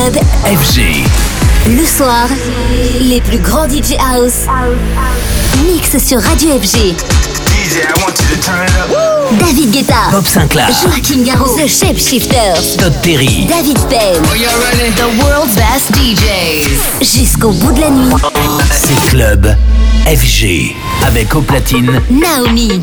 club. FG. Le soir, les plus grands DJ House. Mixent sur Radio FG. I want you to turn it up. David Guetta, Bob Sinclair, Joachim Garraud, The Shapeshifters, Todd Terry, David Penn, The World's Best DJs. Jusqu'au bout de la nuit, c'est Club FG avec au platine. Naomi.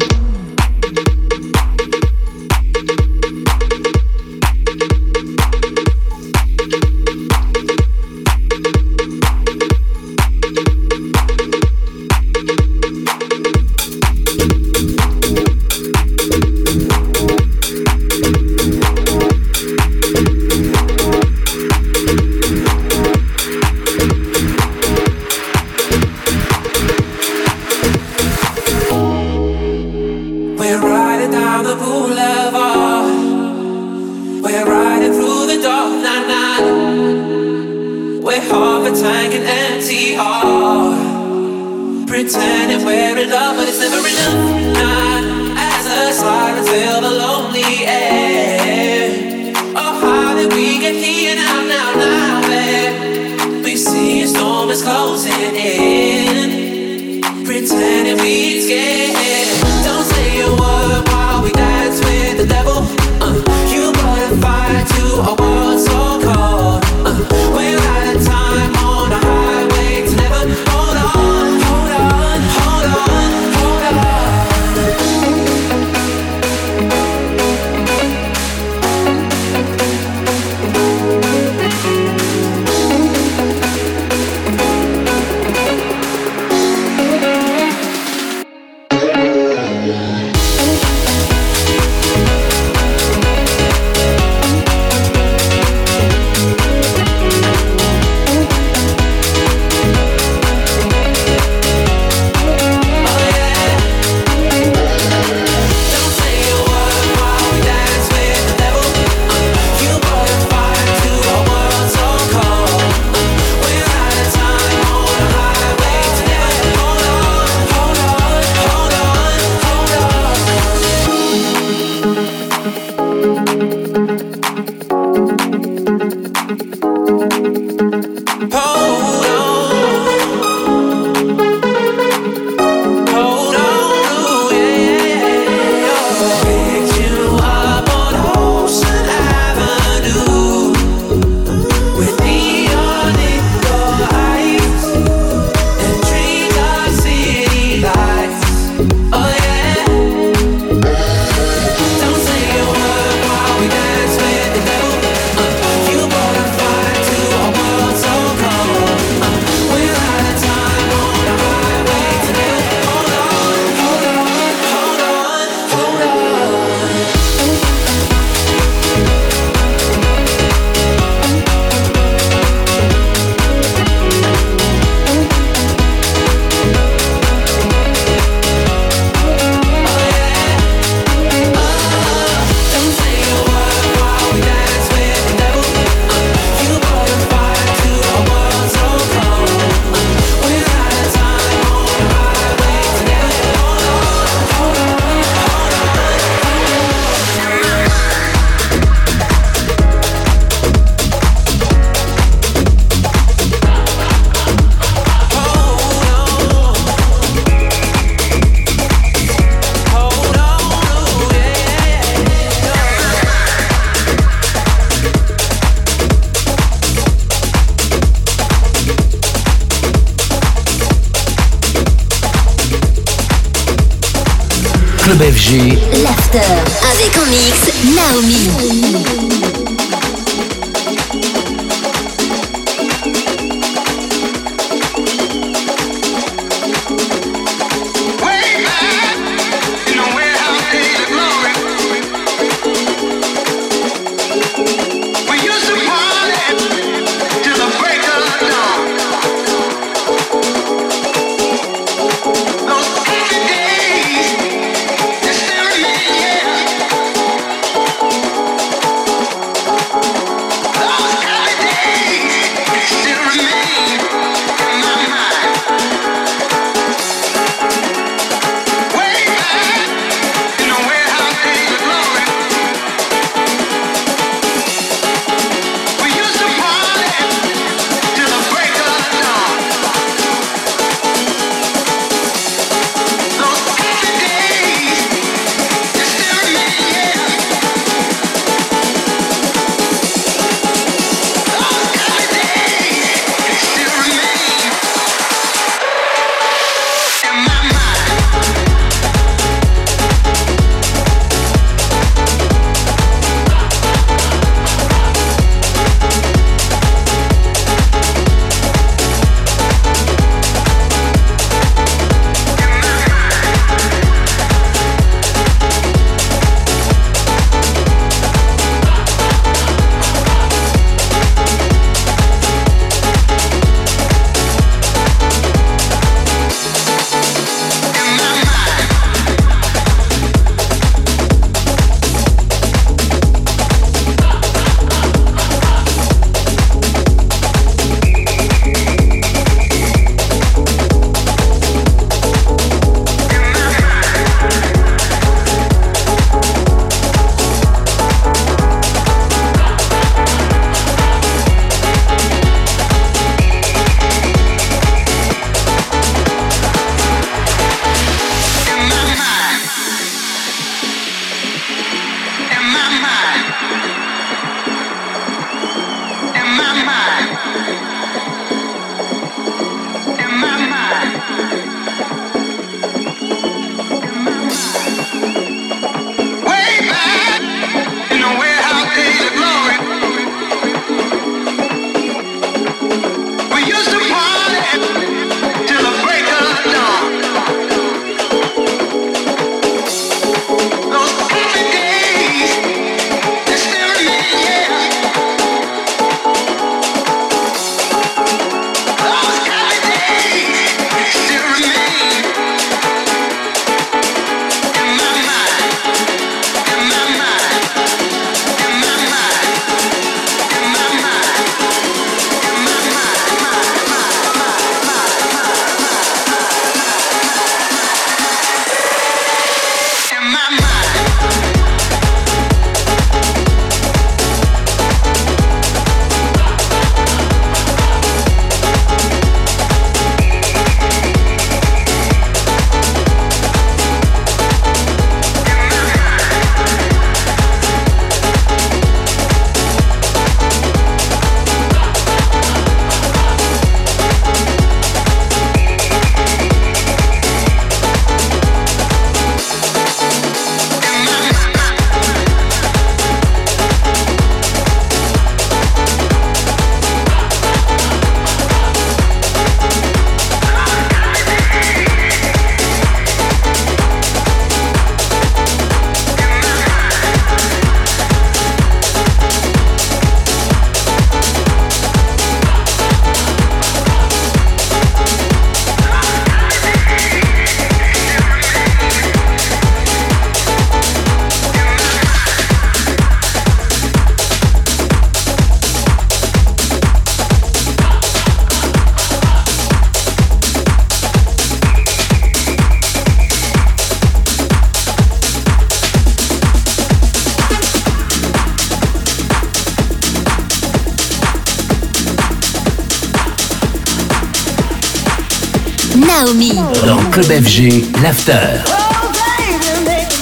Naomi. Dans Club FG, l'after. Oh, baby, make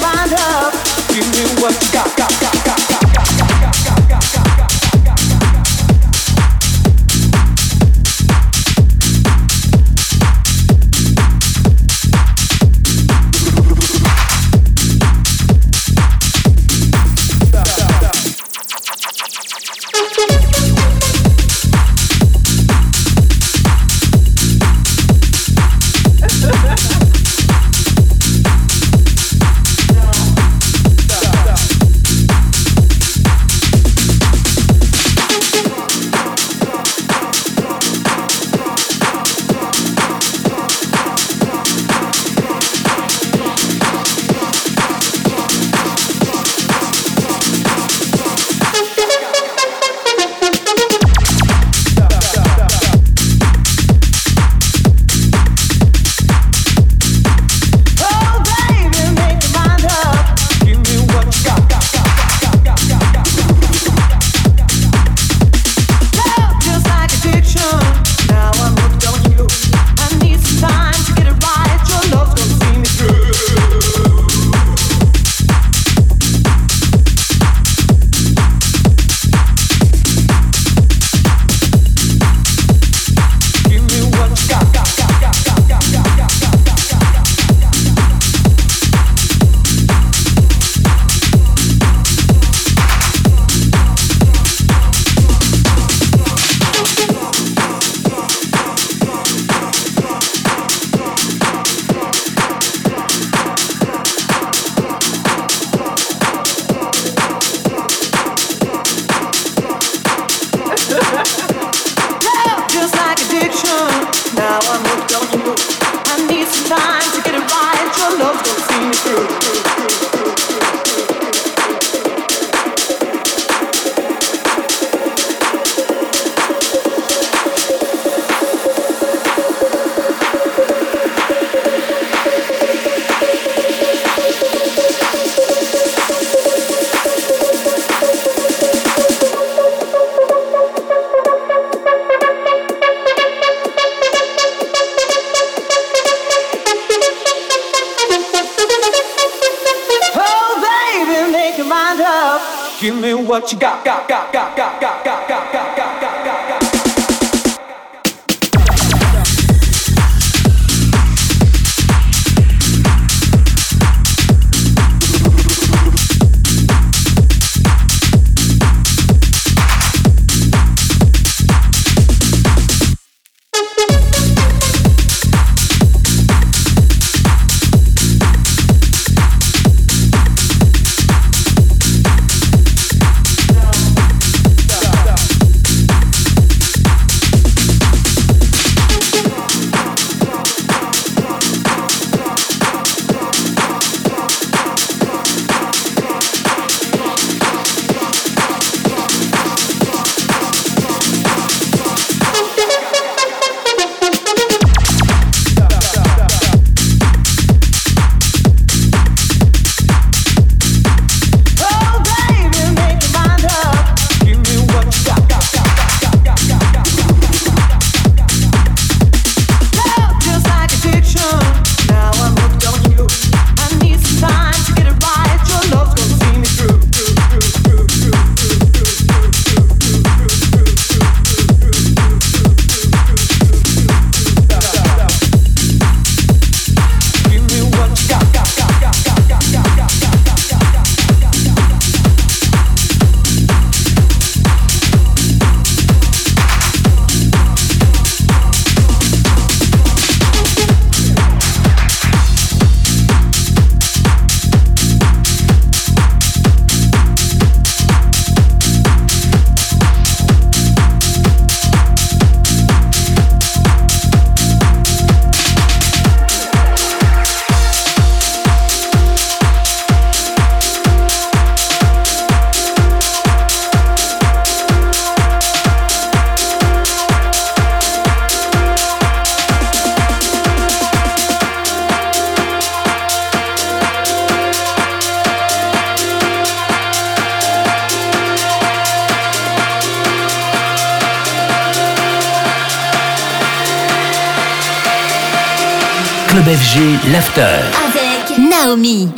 Club FG, l'after. Avec Naomi.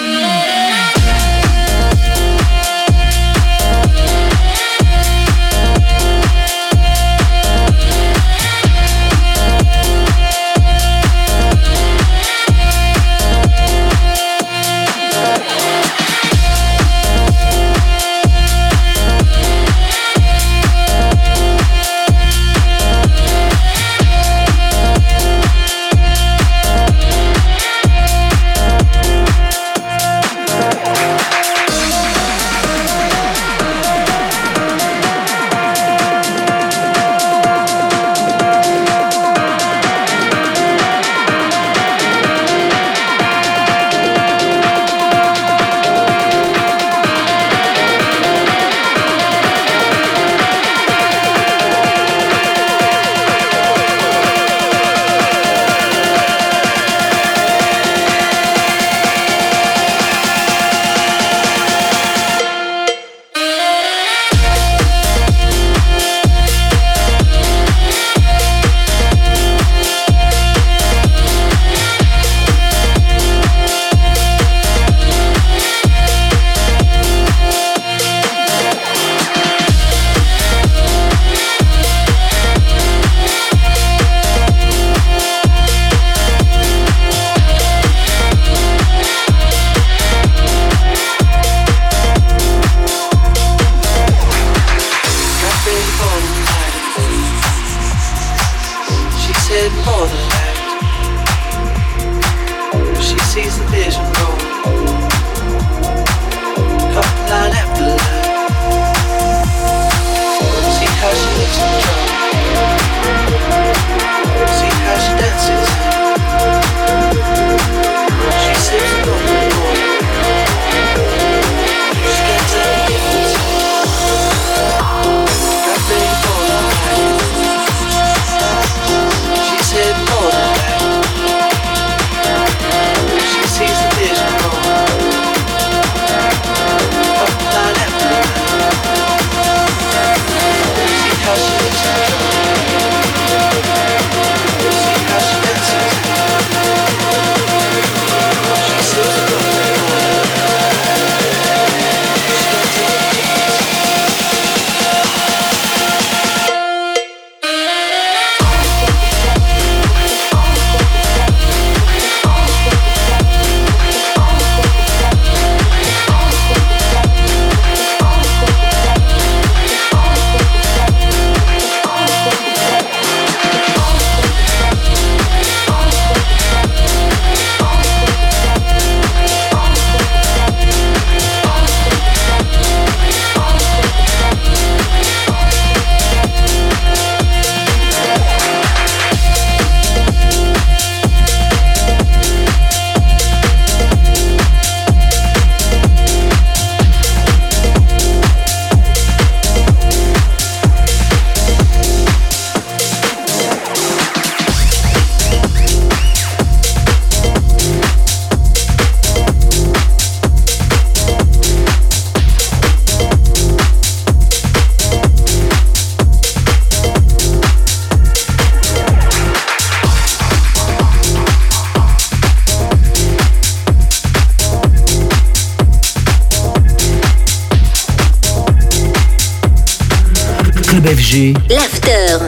L'after.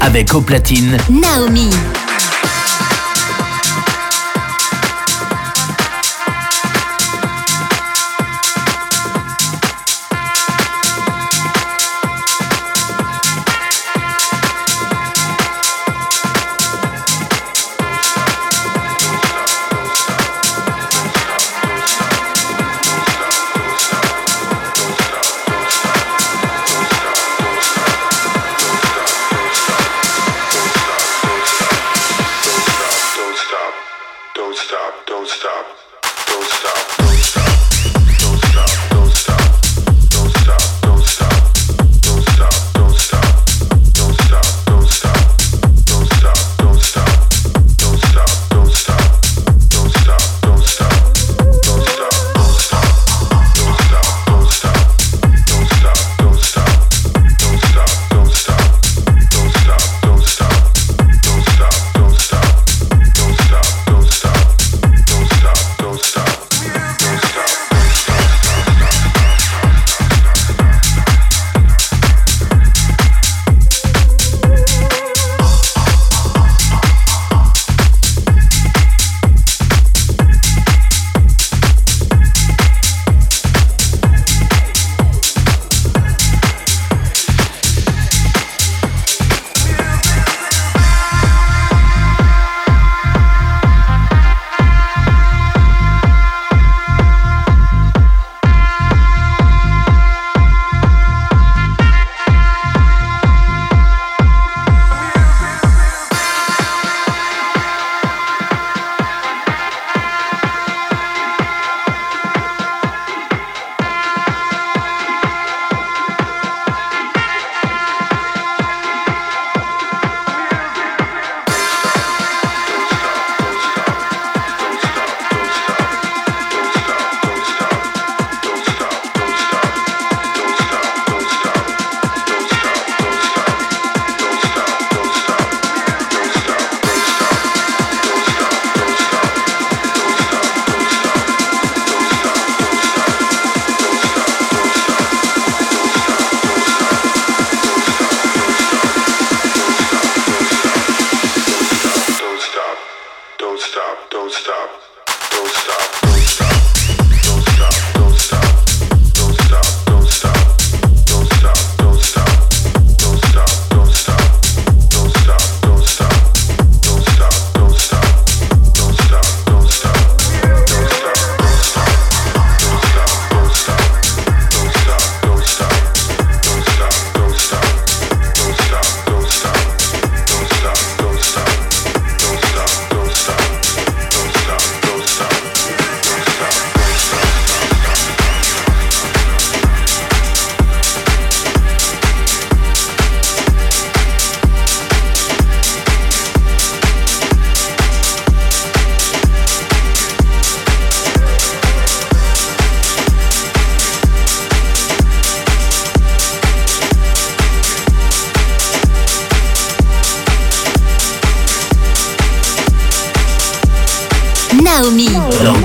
Avec au platine. Naomi.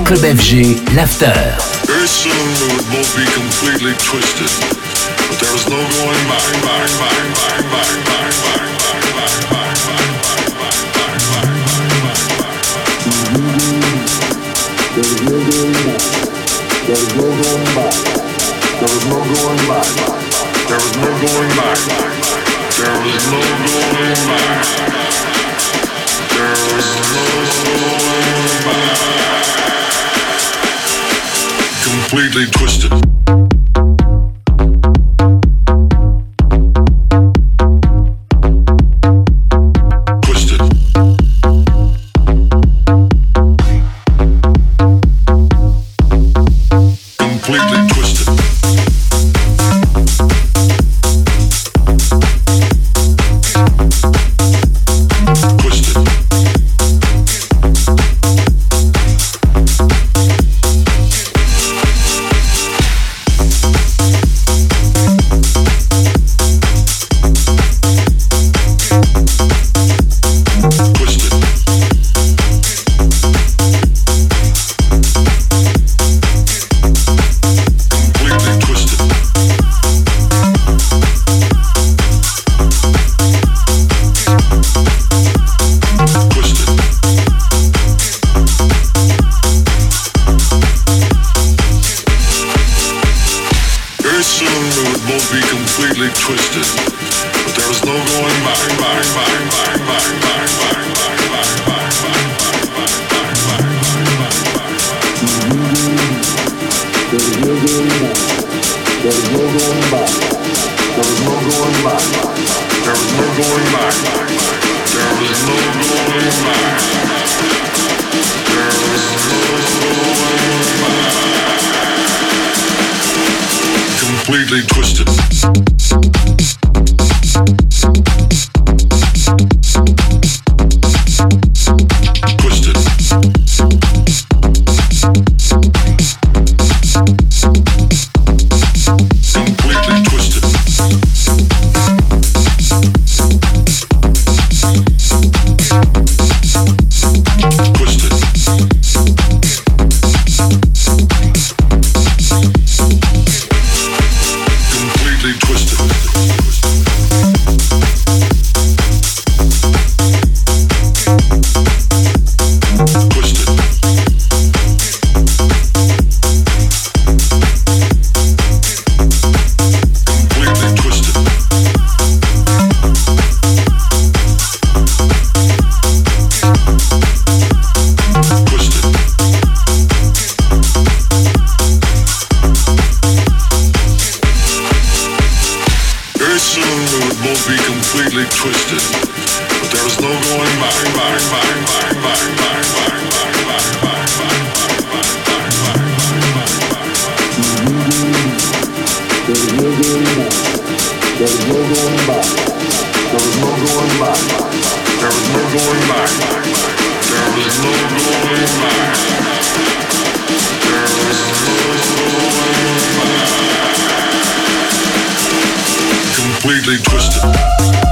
Club FG, l'after. Very soon would both be completely twisted, but there was no going back, back, back, back, back, back, back, back, back, back, There was no going back. There was no going back. completely twisted. completely twisted.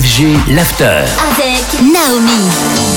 FG, l'after. Avec Naomi.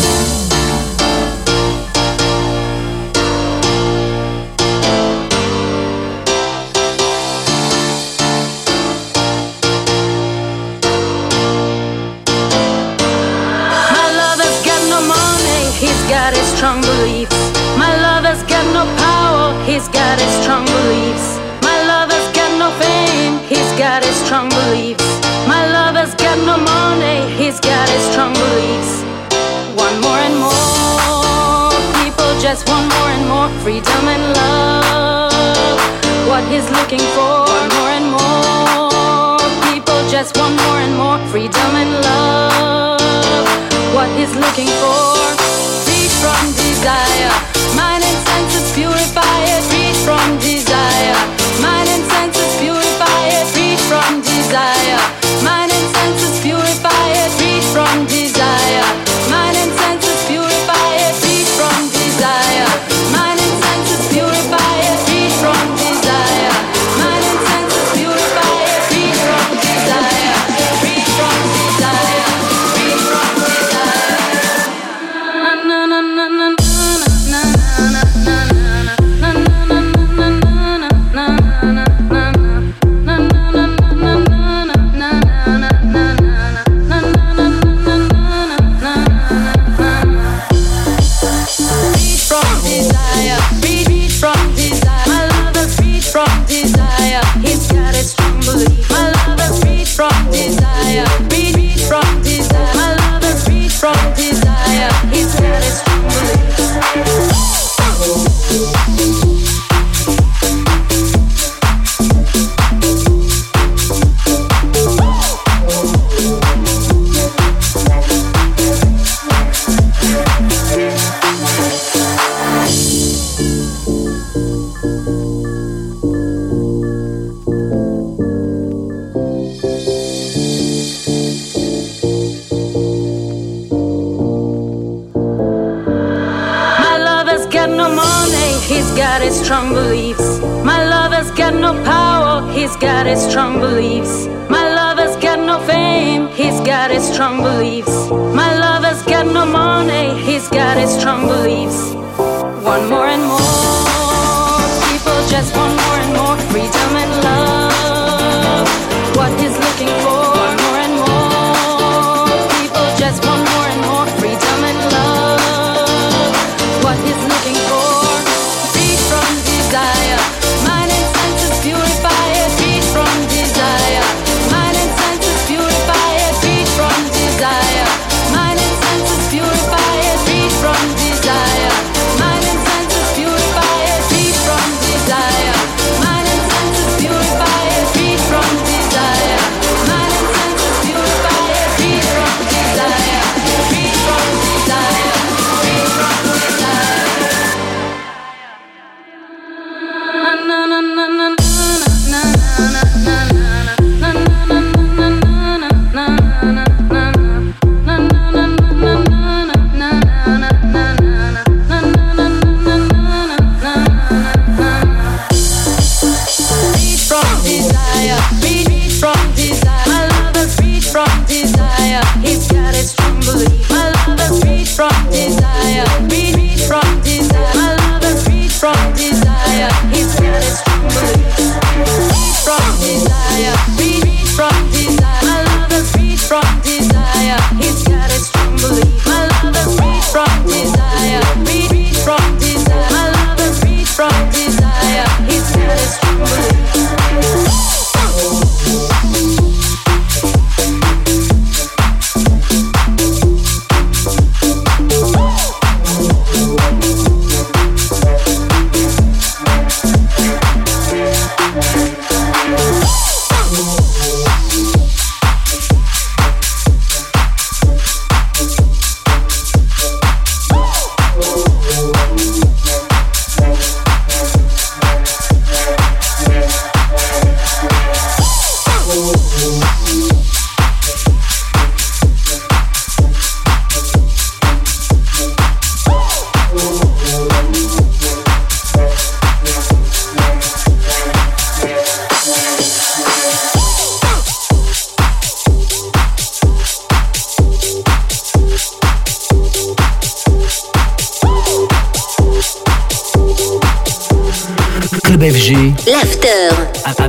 L'after.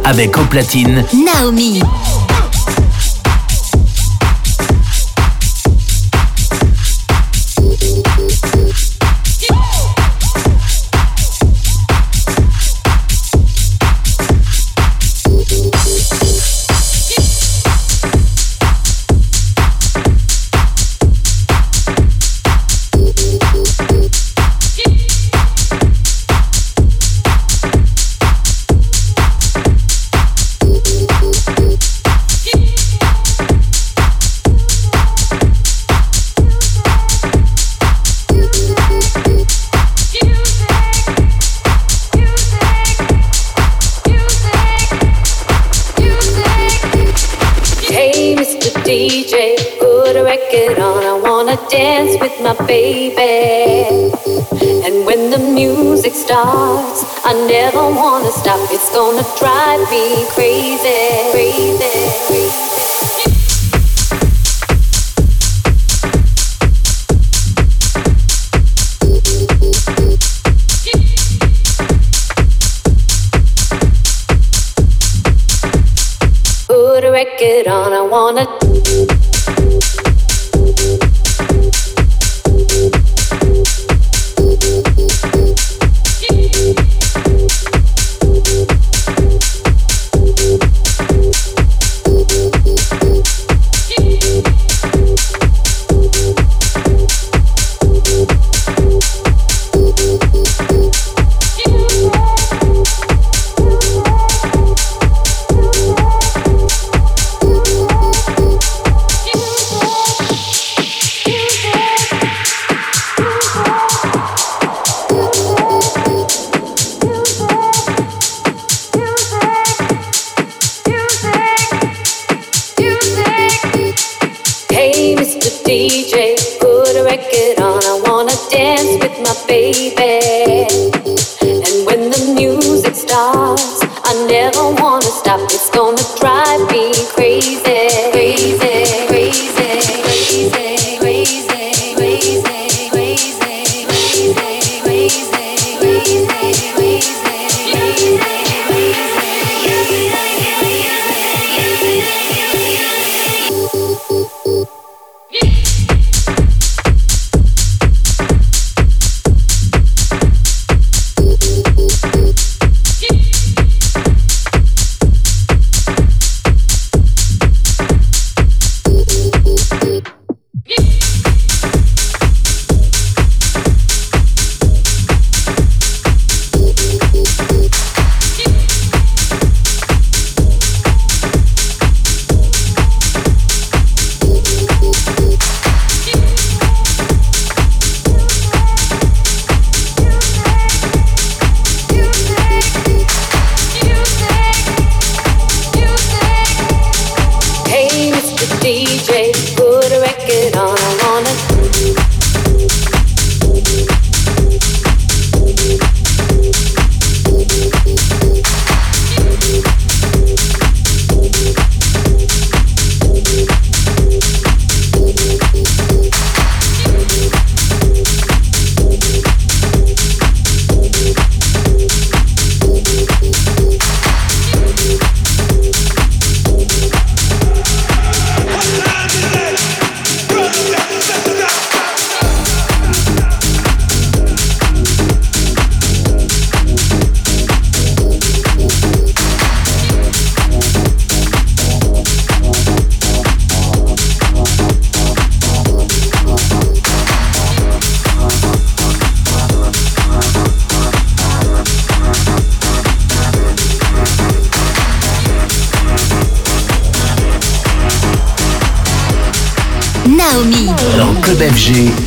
Avec au platine. Naomi. record on. I wanna.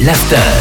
L'after.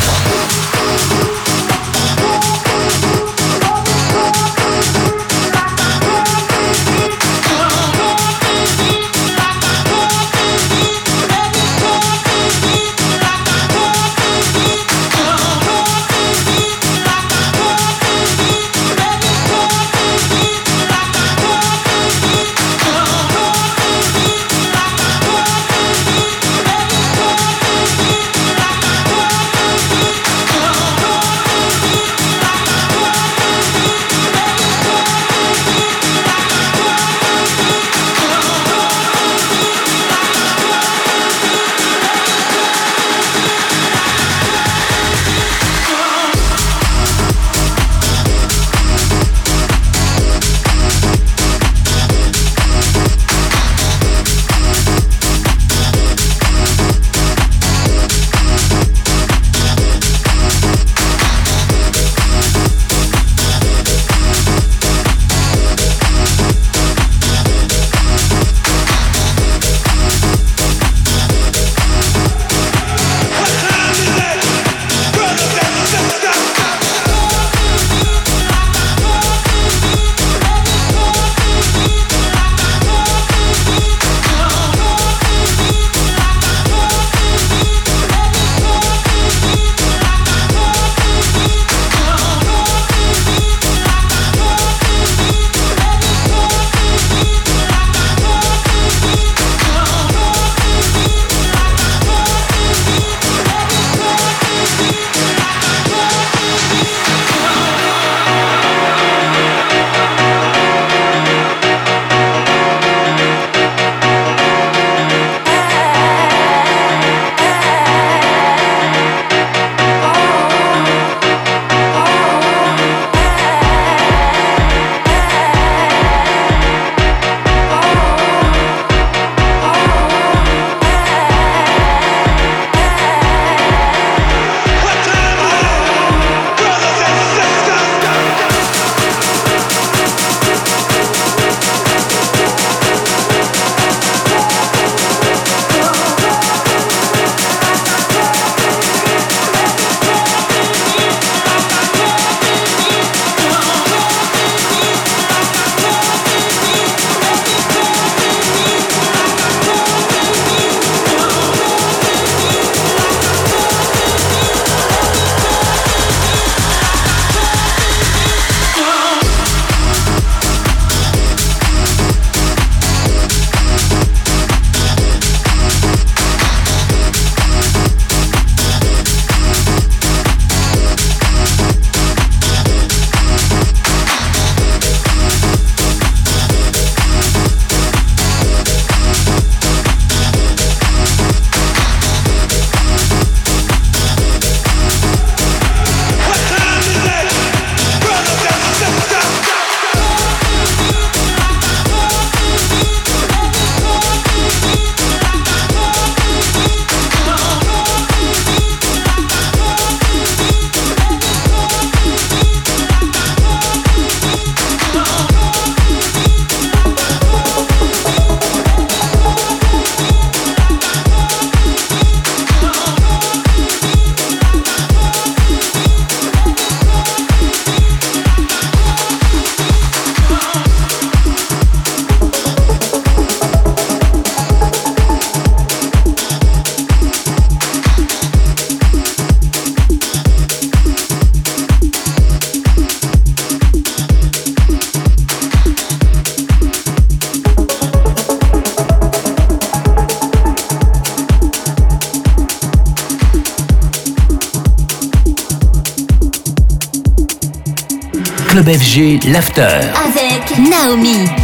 Club FG, l'after. Avec Naomi.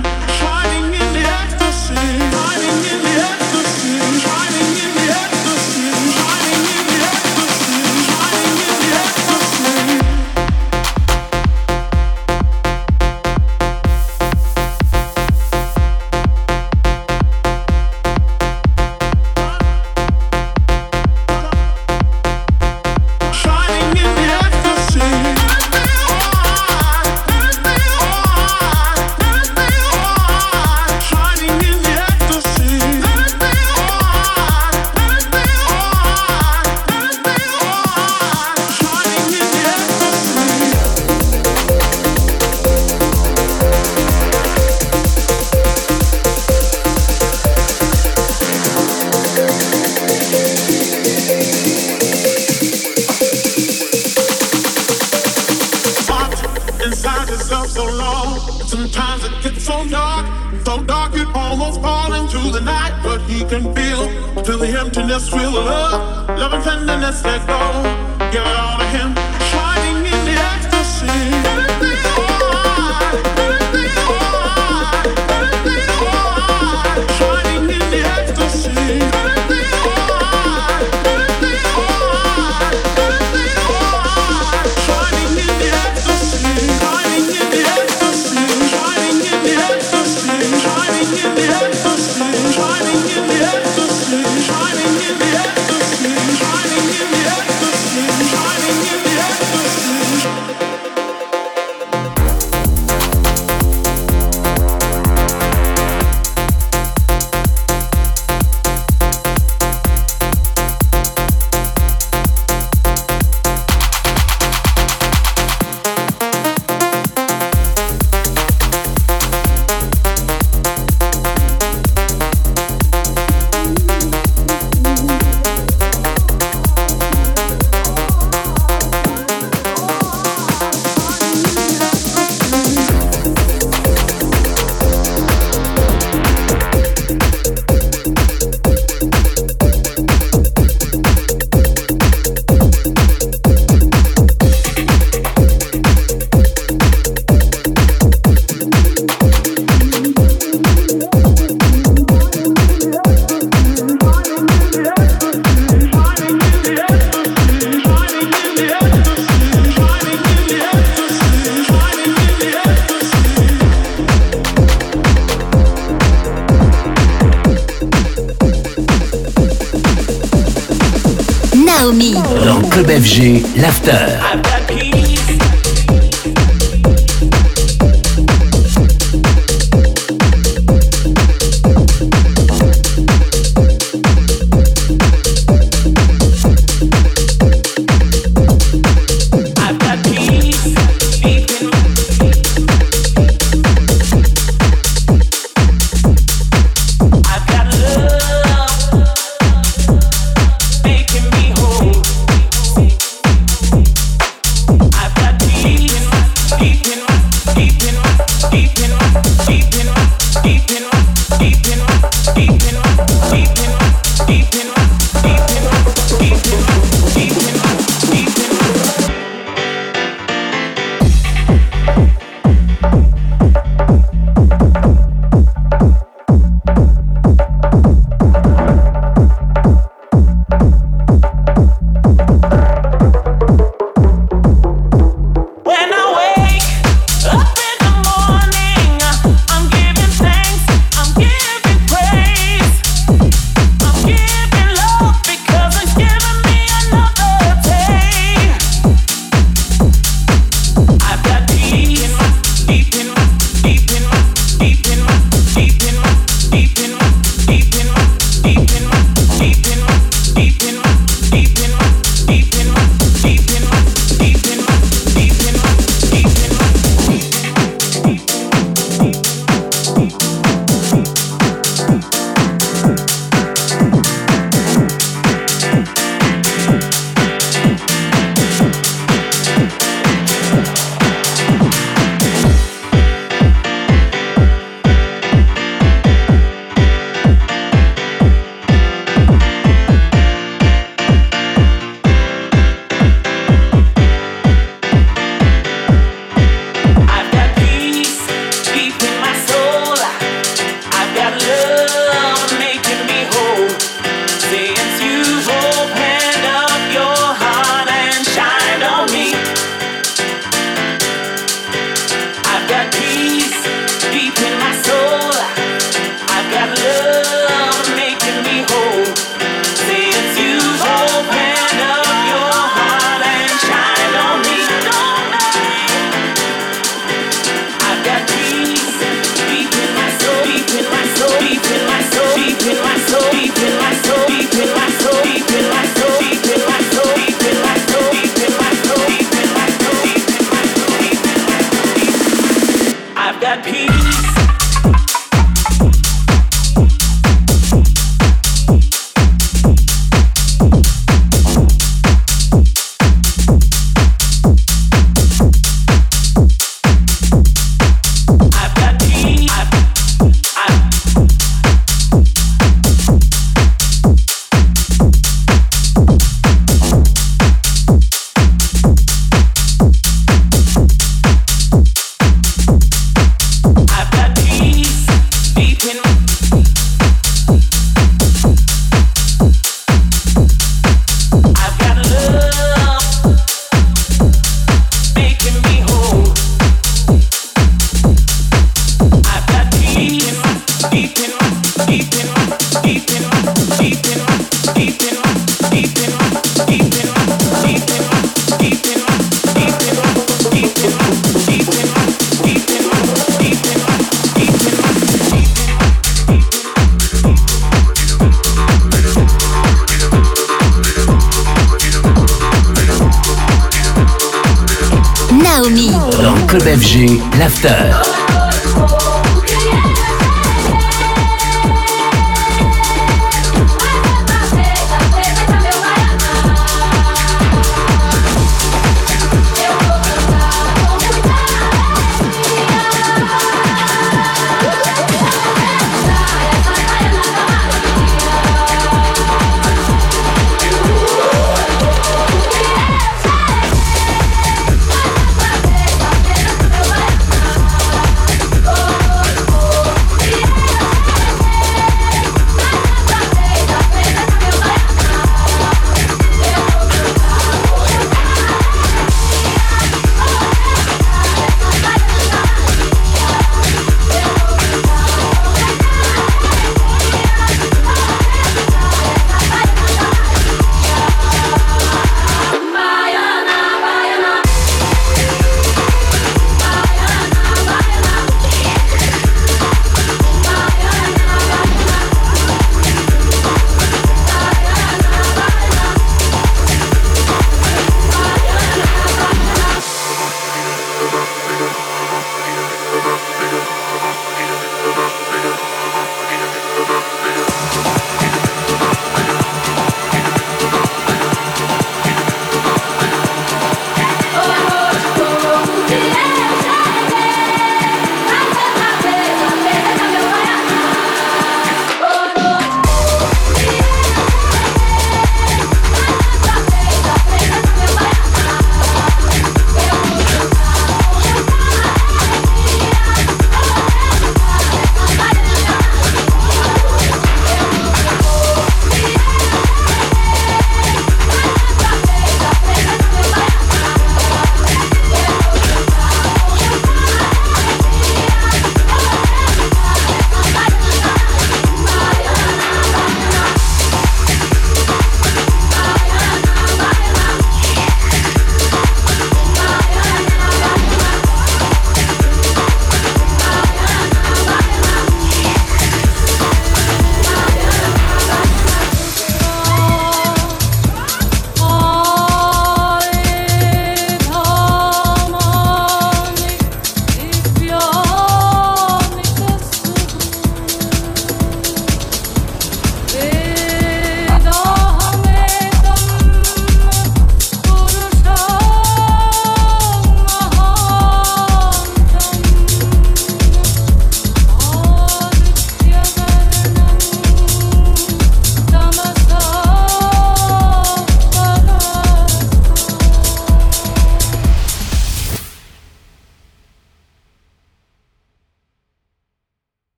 Club FG, l'after.